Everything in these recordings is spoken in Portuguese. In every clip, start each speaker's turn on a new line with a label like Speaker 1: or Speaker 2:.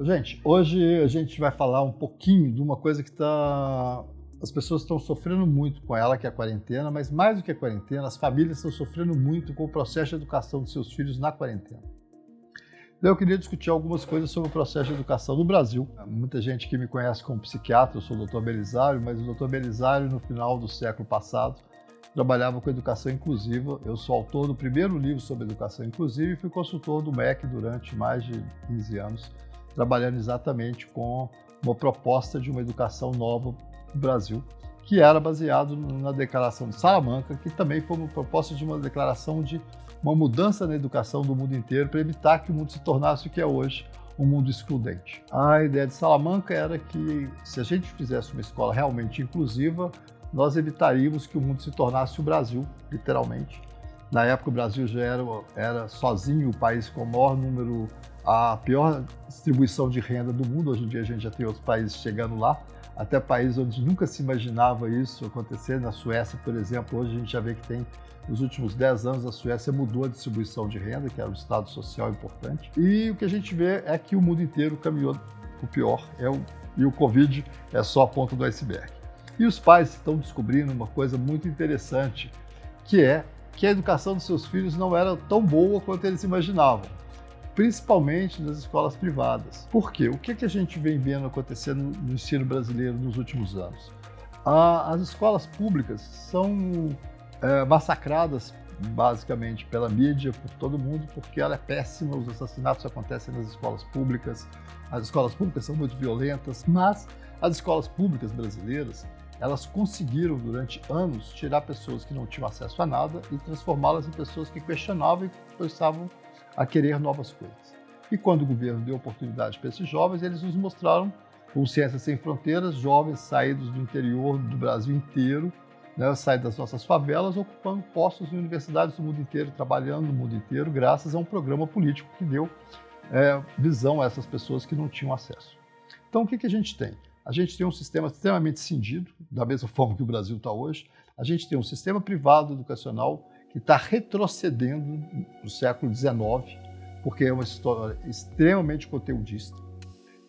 Speaker 1: Gente, hoje a gente vai falar um pouquinho de uma coisa que está. As pessoas estão sofrendo muito com ela, que é a quarentena, mas mais do que a quarentena, as famílias estão sofrendo muito com o processo de educação dos seus filhos na quarentena. Então, eu queria discutir algumas coisas sobre o processo de educação no Brasil. Muita gente que me conhece como psiquiatra, eu sou o Dr. Belisário, mas o Dr. Belisário, no final do século passado, trabalhava com educação inclusiva. Eu sou autor do primeiro livro sobre educação inclusiva e fui consultor do MEC durante mais de 15 anos, trabalhando exatamente com uma proposta de uma educação nova no Brasil, que era baseado na Declaração de Salamanca, que também foi uma proposta de uma declaração de uma mudança na educação do mundo inteiro para evitar que o mundo se tornasse o que é hoje, um mundo excludente. A ideia de Salamanca era que se a gente fizesse uma escola realmente inclusiva, nós evitaríamos que o mundo se tornasse o Brasil, literalmente. Na época, o Brasil já era, era sozinho o país com o maior número, a pior distribuição de renda do mundo. Hoje em dia, a gente já tem outros países chegando lá, até países onde nunca se imaginava isso acontecer. Na Suécia, por exemplo, hoje a gente já vê que tem, nos últimos 10 anos, a Suécia mudou a distribuição de renda, que era um estado social importante. E o que a gente vê é que o mundo inteiro caminhou para o pior, é o, e o Covid é só a ponta do iceberg. E os pais estão descobrindo uma coisa muito interessante, que é que a educação dos seus filhos não era tão boa quanto eles imaginavam, principalmente nas escolas privadas. Por quê? O que, que a gente vem vendo acontecendo no ensino brasileiro nos últimos anos? as escolas públicas são é, massacradas basicamente pela mídia, por todo mundo, porque ela é péssima, os assassinatos acontecem nas escolas públicas, as escolas públicas são muito violentas, mas as escolas públicas brasileiras elas conseguiram durante anos tirar pessoas que não tinham acesso a nada e transformá-las em pessoas que questionavam e começavam a querer novas coisas. E quando o governo deu oportunidade para esses jovens, eles nos mostraram, com Ciências Sem Fronteiras, jovens saídos do interior do Brasil inteiro, né, saídos das nossas favelas, ocupando postos em universidades do mundo inteiro, trabalhando no mundo inteiro, graças a um programa político que deu é, visão a essas pessoas que não tinham acesso. Então, o que, que a gente tem? A gente tem um sistema extremamente cindido, da mesma forma que o Brasil está hoje. A gente tem um sistema privado educacional que está retrocedendo no século XIX, porque é uma história extremamente conteudista,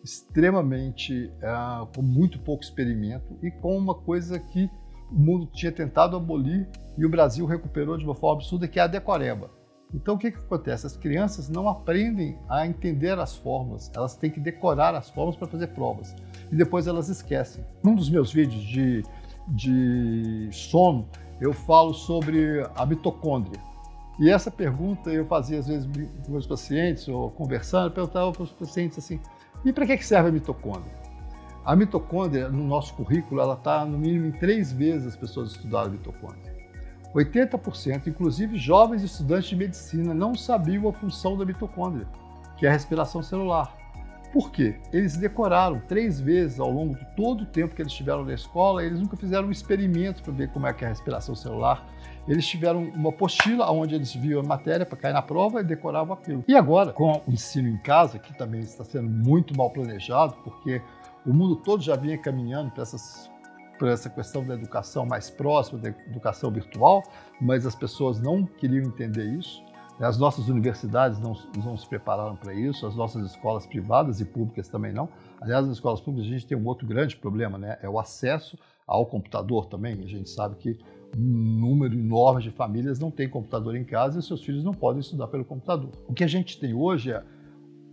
Speaker 1: extremamente uh, com muito pouco experimento e com uma coisa que o mundo tinha tentado abolir e o Brasil recuperou de uma forma absurda, que é a decoreba. Então, o que, que acontece? As crianças não aprendem a entender as formas, elas têm que decorar as formas para fazer provas e depois elas esquecem. Num dos meus vídeos de, de sono, eu falo sobre a mitocôndria. E essa pergunta eu fazia às vezes com meus pacientes, ou conversando, perguntava para os pacientes assim: e para que serve a mitocôndria? A mitocôndria, no nosso currículo, ela está no mínimo em três vezes as pessoas estudaram a mitocôndria. 80%, inclusive jovens estudantes de medicina, não sabiam a função da mitocôndria, que é a respiração celular. Por quê? Eles decoraram três vezes ao longo de todo o tempo que eles estiveram na escola, eles nunca fizeram um experimento para ver como é que é a respiração celular. Eles tiveram uma apostila onde eles viam a matéria para cair na prova e decoravam aquilo. E agora, com o ensino em casa, que também está sendo muito mal planejado, porque o mundo todo já vinha caminhando para essas por essa questão da educação mais próxima, da educação virtual, mas as pessoas não queriam entender isso. As nossas universidades não, não se prepararam para isso, as nossas escolas privadas e públicas também não. Aliás, nas escolas públicas a gente tem um outro grande problema, né? é o acesso ao computador também. A gente sabe que um número enorme de famílias não tem computador em casa e seus filhos não podem estudar pelo computador. O que a gente tem hoje é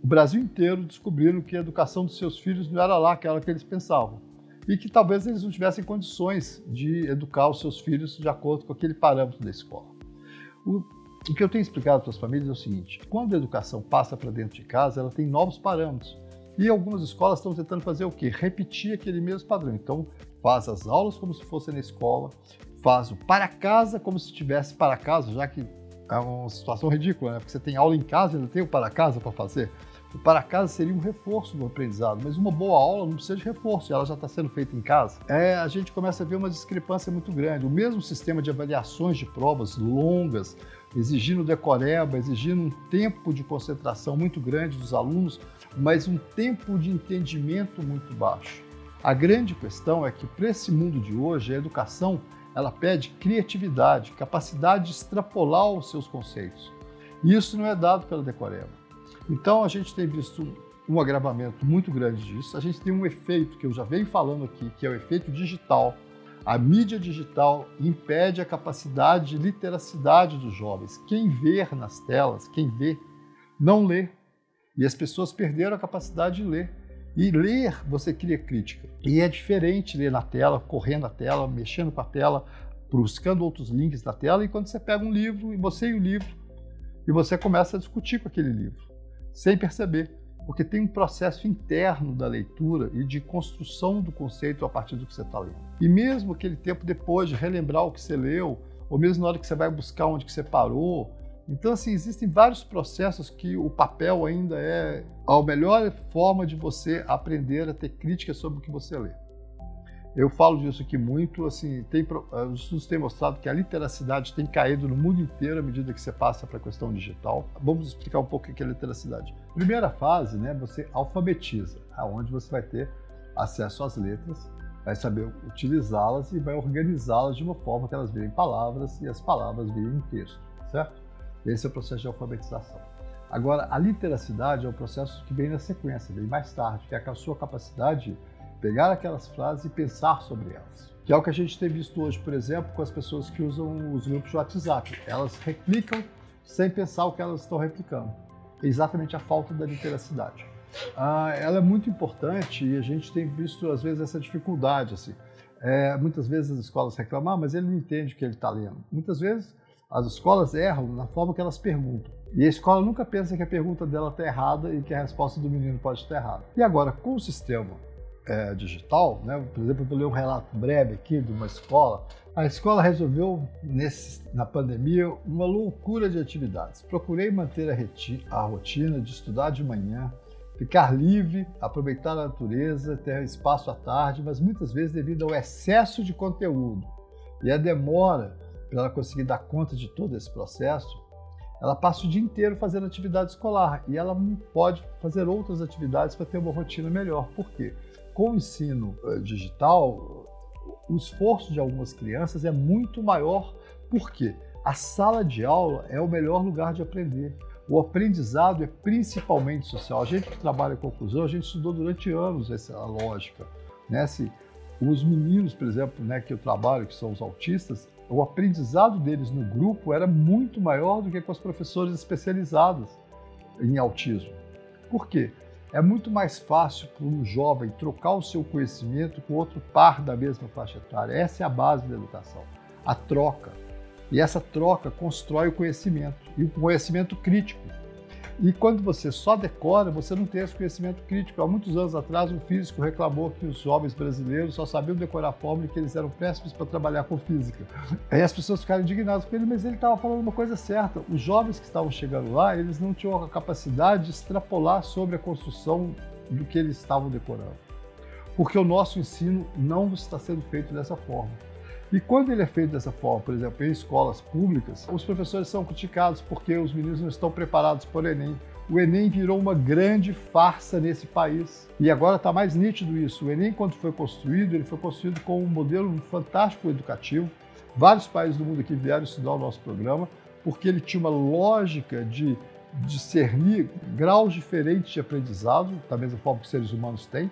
Speaker 1: o Brasil inteiro descobrindo que a educação dos seus filhos não era lá aquela que eles pensavam e que talvez eles não tivessem condições de educar os seus filhos de acordo com aquele parâmetro da escola. O, o que eu tenho explicado para as famílias é o seguinte: quando a educação passa para dentro de casa, ela tem novos parâmetros. E algumas escolas estão tentando fazer o quê? Repetir aquele mesmo padrão. Então, faz as aulas como se fosse na escola, faz o para casa como se estivesse para casa, já que é uma situação ridícula, né? Porque você tem aula em casa e ainda tem o para casa para fazer. O para casa seria um reforço do aprendizado, mas uma boa aula não precisa de reforço, ela já está sendo feita em casa. É, a gente começa a ver uma discrepância muito grande. O mesmo sistema de avaliações de provas longas, exigindo decoreba, exigindo um tempo de concentração muito grande dos alunos, mas um tempo de entendimento muito baixo. A grande questão é que para esse mundo de hoje, a educação ela pede criatividade, capacidade de extrapolar os seus conceitos. E isso não é dado pela decoreba. Então a gente tem visto um agravamento muito grande disso. A gente tem um efeito que eu já venho falando aqui, que é o efeito digital. A mídia digital impede a capacidade de literacidade dos jovens. Quem vê nas telas, quem vê, não lê. E as pessoas perderam a capacidade de ler. E ler, você cria crítica. E é diferente ler na tela, correndo na tela, mexendo com a tela, buscando outros links na tela, e quando você pega um livro, e você e o livro, e você começa a discutir com aquele livro, sem perceber porque tem um processo interno da leitura e de construção do conceito a partir do que você está lendo. E mesmo aquele tempo depois de relembrar o que você leu, ou mesmo na hora que você vai buscar onde que você parou. Então, assim, existem vários processos que o papel ainda é a melhor forma de você aprender a ter crítica sobre o que você lê. Eu falo disso aqui muito, assim, tem, eh, os estudos têm mostrado que a literacidade tem caído no mundo inteiro à medida que você passa para a questão digital. Vamos explicar um pouco o que é literacidade. Primeira fase, né, você alfabetiza, aonde você vai ter acesso às letras, vai saber utilizá-las e vai organizá-las de uma forma que elas virem palavras e as palavras virem texto, certo? Esse é o processo de alfabetização. Agora, a literacidade é o processo que vem na sequência, vem mais tarde, que é a sua capacidade pegar aquelas frases e pensar sobre elas. Que é o que a gente tem visto hoje, por exemplo, com as pessoas que usam os grupos de WhatsApp. Elas replicam sem pensar o que elas estão replicando. É exatamente a falta da literacidade. Ah, ela é muito importante e a gente tem visto, às vezes, essa dificuldade. Assim. É, muitas vezes as escolas reclamam, ah, mas ele não entende o que ele está lendo. Muitas vezes as escolas erram na forma que elas perguntam. E a escola nunca pensa que a pergunta dela está errada e que a resposta do menino pode estar errada. E agora, com o sistema é, digital, né? por exemplo, vou ler um relato breve aqui de uma escola. A escola resolveu, nesse, na pandemia, uma loucura de atividades. Procurei manter a, a rotina de estudar de manhã, ficar livre, aproveitar a natureza, ter espaço à tarde, mas muitas vezes devido ao excesso de conteúdo e a demora para ela conseguir dar conta de todo esse processo, ela passa o dia inteiro fazendo atividade escolar e ela não pode fazer outras atividades para ter uma rotina melhor. Por quê? Com o ensino eh, digital, o esforço de algumas crianças é muito maior, porque a sala de aula é o melhor lugar de aprender. O aprendizado é principalmente social. A gente que trabalha com conclusão, a gente estudou durante anos essa lógica. Né? Se os meninos, por exemplo, né, que eu trabalho, que são os autistas, o aprendizado deles no grupo era muito maior do que com os professores especializados em autismo. Por quê? É muito mais fácil para um jovem trocar o seu conhecimento com outro par da mesma faixa etária. Essa é a base da educação, a troca. E essa troca constrói o conhecimento, e o conhecimento crítico. E quando você só decora, você não tem esse conhecimento crítico. Há muitos anos atrás, um físico reclamou que os jovens brasileiros só sabiam decorar fórmula e que eles eram péssimos para trabalhar com física. Aí as pessoas ficaram indignadas com ele, mas ele estava falando uma coisa certa. Os jovens que estavam chegando lá, eles não tinham a capacidade de extrapolar sobre a construção do que eles estavam decorando. Porque o nosso ensino não está sendo feito dessa forma. E quando ele é feito dessa forma, por exemplo, em escolas públicas, os professores são criticados porque os meninos não estão preparados para o Enem. O Enem virou uma grande farsa nesse país. E agora está mais nítido isso. O Enem, quando foi construído, ele foi construído com um modelo fantástico educativo. Vários países do mundo aqui vieram estudar o nosso programa, porque ele tinha uma lógica de discernir graus diferentes de aprendizado, da mesma forma que os seres humanos têm.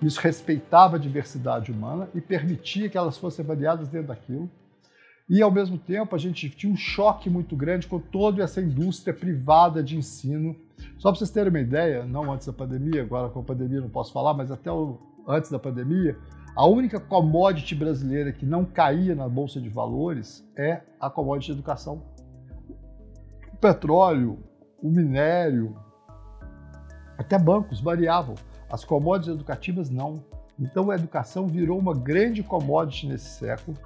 Speaker 1: Isso respeitava a diversidade humana e permitia que elas fossem avaliadas dentro daquilo. E, ao mesmo tempo, a gente tinha um choque muito grande com toda essa indústria privada de ensino. Só para vocês terem uma ideia, não antes da pandemia, agora com a pandemia não posso falar, mas até o, antes da pandemia, a única commodity brasileira que não caía na Bolsa de Valores é a commodity de educação. O petróleo, o minério, até bancos variavam. As commodities educativas não. Então a educação virou uma grande commodity nesse século.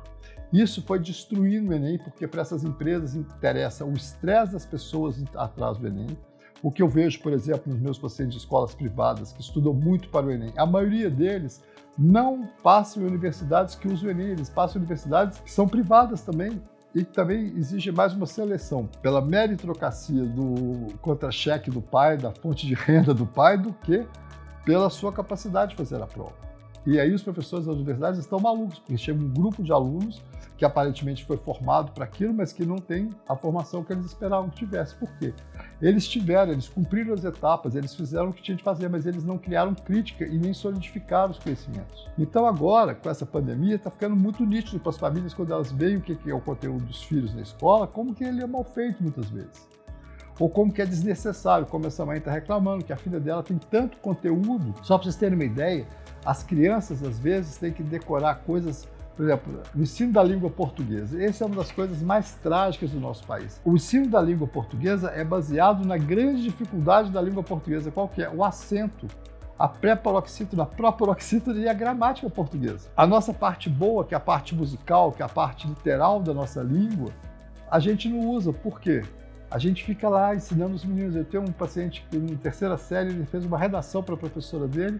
Speaker 1: Isso foi destruindo o Enem, porque para essas empresas interessa o estresse das pessoas atrás do Enem. O que eu vejo, por exemplo, nos meus pacientes de escolas privadas que estudam muito para o Enem, a maioria deles não passam em universidades que usam o Enem, eles passam em universidades que são privadas também e que também exige mais uma seleção pela meritocracia do contra-cheque do pai, da fonte de renda do pai, do que pela sua capacidade de fazer a prova. E aí os professores das universidades estão malucos, porque chega um grupo de alunos que aparentemente foi formado para aquilo, mas que não tem a formação que eles esperavam que tivesse. Por quê? Eles tiveram, eles cumpriram as etapas, eles fizeram o que tinham de fazer, mas eles não criaram crítica e nem solidificaram os conhecimentos. Então agora, com essa pandemia, está ficando muito nítido para as famílias, quando elas veem o que é o conteúdo dos filhos na escola, como que ele é mal feito muitas vezes. Ou como que é desnecessário, como essa mãe está reclamando, que a filha dela tem tanto conteúdo. Só para vocês terem uma ideia, as crianças, às vezes, têm que decorar coisas por exemplo, o ensino da língua portuguesa. Essa é uma das coisas mais trágicas do nosso país. O ensino da língua portuguesa é baseado na grande dificuldade da língua portuguesa, qual que é? O acento, a pré-paroxítona, a pró-paroxítona e a gramática portuguesa. A nossa parte boa, que é a parte musical, que é a parte literal da nossa língua, a gente não usa. Por quê? A gente fica lá ensinando os meninos. Eu tenho um paciente que, em terceira série, ele fez uma redação para a professora dele,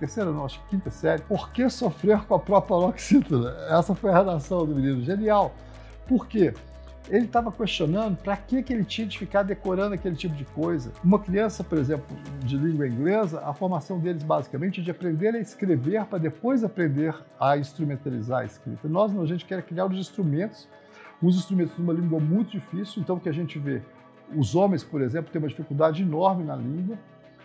Speaker 1: terceira não, acho que quinta série, por que sofrer com a própria paroxítona? Essa foi a redação do menino. Genial. Por quê? Ele estava questionando para que, que ele tinha de ficar decorando aquele tipo de coisa. Uma criança, por exemplo, de língua inglesa, a formação deles basicamente é de aprender a escrever para depois aprender a instrumentalizar a escrita. Nós não, a gente quer criar os instrumentos os instrumentos de uma língua muito difícil, então o que a gente vê, os homens, por exemplo, têm uma dificuldade enorme na língua.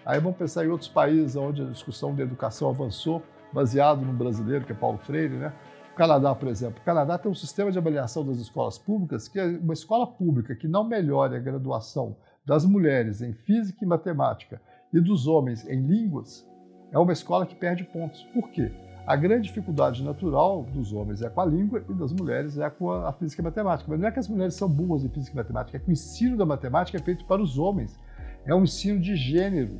Speaker 1: Aí vamos pensar em outros países onde a discussão da educação avançou, baseado no brasileiro, que é Paulo Freire, né? O Canadá, por exemplo. O Canadá tem um sistema de avaliação das escolas públicas que é uma escola pública que não melhore a graduação das mulheres em física e matemática e dos homens em línguas, é uma escola que perde pontos. Por quê? A grande dificuldade natural dos homens é com a língua e das mulheres é com a física e matemática. Mas não é que as mulheres são burras em física e matemática, é que o ensino da matemática é feito para os homens. É um ensino de gênero.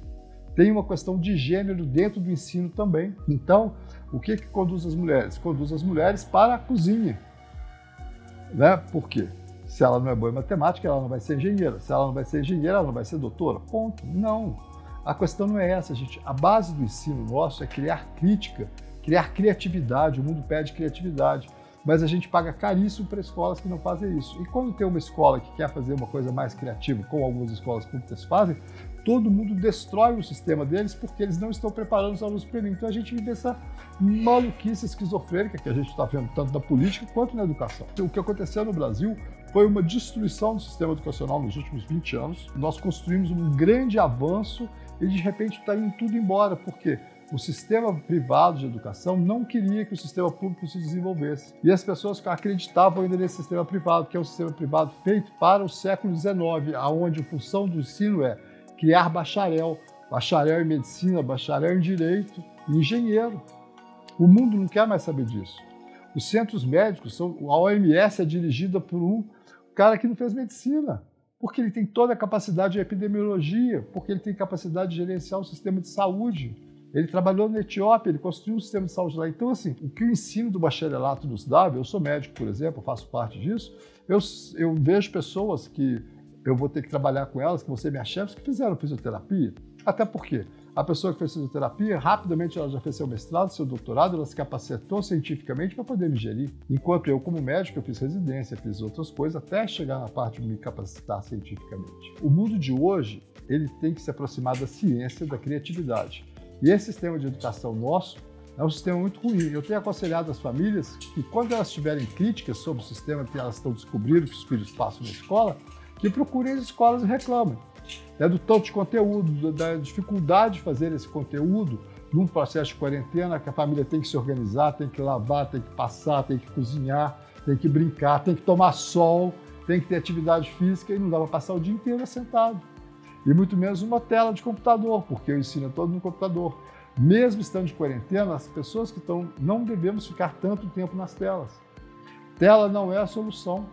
Speaker 1: Tem uma questão de gênero dentro do ensino também. Então, o que, que conduz as mulheres? Conduz as mulheres para a cozinha. Né? Por quê? Se ela não é boa em matemática, ela não vai ser engenheira. Se ela não vai ser engenheira, ela não vai ser doutora. Ponto. Não. A questão não é essa, gente. A base do ensino nosso é criar crítica criar criatividade, o mundo pede criatividade, mas a gente paga caríssimo para escolas que não fazem isso. E quando tem uma escola que quer fazer uma coisa mais criativa, como algumas escolas públicas fazem, todo mundo destrói o sistema deles porque eles não estão preparando os alunos para ele. Então a gente vive essa maluquice esquizofrênica que a gente está vendo tanto na política quanto na educação. O que aconteceu no Brasil foi uma destruição do sistema educacional nos últimos 20 anos. Nós construímos um grande avanço e de repente está indo tudo embora. Por quê? O sistema privado de educação não queria que o sistema público se desenvolvesse. E as pessoas acreditavam ainda nesse sistema privado, que é um sistema privado feito para o século XIX, aonde a função do ensino é criar bacharel, bacharel em medicina, bacharel em direito, engenheiro. O mundo não quer mais saber disso. Os centros médicos, são, a OMS é dirigida por um cara que não fez medicina, porque ele tem toda a capacidade de epidemiologia, porque ele tem capacidade de gerenciar o sistema de saúde. Ele trabalhou na Etiópia, ele construiu um sistema de saúde lá. Então, assim, o que o ensino do bacharelato nos dá, eu sou médico, por exemplo, faço parte disso, eu, eu vejo pessoas que eu vou ter que trabalhar com elas, que vão ser minhas chefes, que fizeram fisioterapia. Até porque a pessoa que fez fisioterapia, rapidamente ela já fez seu mestrado, seu doutorado, ela se capacitou cientificamente para poder me gerir. Enquanto eu, como médico, eu fiz residência, fiz outras coisas, até chegar na parte de me capacitar cientificamente. O mundo de hoje, ele tem que se aproximar da ciência, da criatividade. E esse sistema de educação nosso é um sistema muito ruim. Eu tenho aconselhado as famílias que, quando elas tiverem críticas sobre o sistema que elas estão descobrindo que os filhos passam na escola, que procurem as escolas e reclamem. É do tanto de conteúdo, da dificuldade de fazer esse conteúdo num processo de quarentena, que a família tem que se organizar, tem que lavar, tem que passar, tem que cozinhar, tem que brincar, tem que tomar sol, tem que ter atividade física e não dá para passar o dia inteiro sentado e muito menos uma tela de computador, porque eu ensino todo no computador. Mesmo estando de quarentena, as pessoas que estão, não devemos ficar tanto tempo nas telas. Tela não é a solução.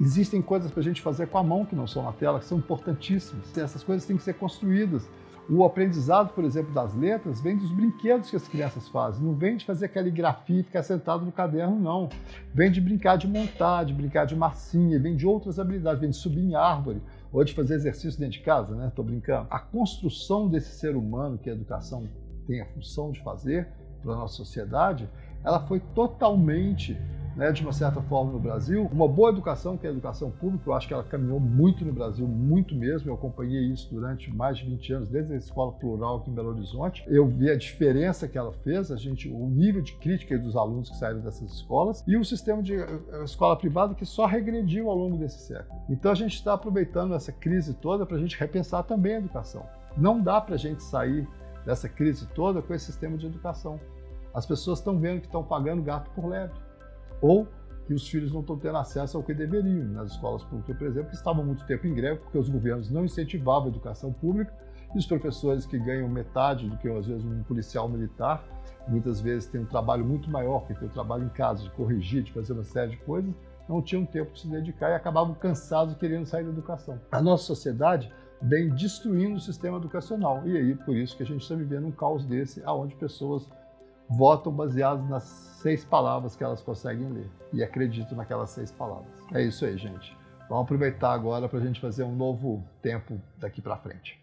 Speaker 1: Existem coisas para a gente fazer com a mão que não são na tela, que são importantíssimas. Essas coisas têm que ser construídas. O aprendizado, por exemplo, das letras vem dos brinquedos que as crianças fazem. Não vem de fazer caligrafia e ficar sentado no caderno, não. Vem de brincar de montar, de brincar de massinha, vem de outras habilidades, vem de subir em árvore ou de fazer exercício dentro de casa, né? Estou brincando. A construção desse ser humano que a educação tem a função de fazer para nossa sociedade, ela foi totalmente né, de uma certa forma no Brasil. Uma boa educação, que é a educação pública, eu acho que ela caminhou muito no Brasil, muito mesmo. Eu acompanhei isso durante mais de 20 anos, desde a escola plural aqui em Belo Horizonte. Eu vi a diferença que ela fez, a gente, o nível de crítica dos alunos que saíram dessas escolas e o sistema de escola privada que só regrediu ao longo desse século. Então a gente está aproveitando essa crise toda para a gente repensar também a educação. Não dá para a gente sair dessa crise toda com esse sistema de educação. As pessoas estão vendo que estão pagando gato por lebre ou que os filhos não estão tendo acesso ao que deveriam. Nas escolas públicas, por exemplo, que estavam muito tempo em greve porque os governos não incentivavam a educação pública e os professores que ganham metade do que às vezes um policial militar, muitas vezes tem um trabalho muito maior, que tem o trabalho em casa, de corrigir, de fazer uma série de coisas, não tinham tempo de se dedicar e acabavam cansados querendo sair da educação. A nossa sociedade vem destruindo o sistema educacional e aí por isso que a gente está vivendo um caos desse, aonde pessoas votam baseados nas seis palavras que elas conseguem ler e acreditam naquelas seis palavras. É isso aí, gente. Vamos aproveitar agora para a gente fazer um novo tempo daqui para frente.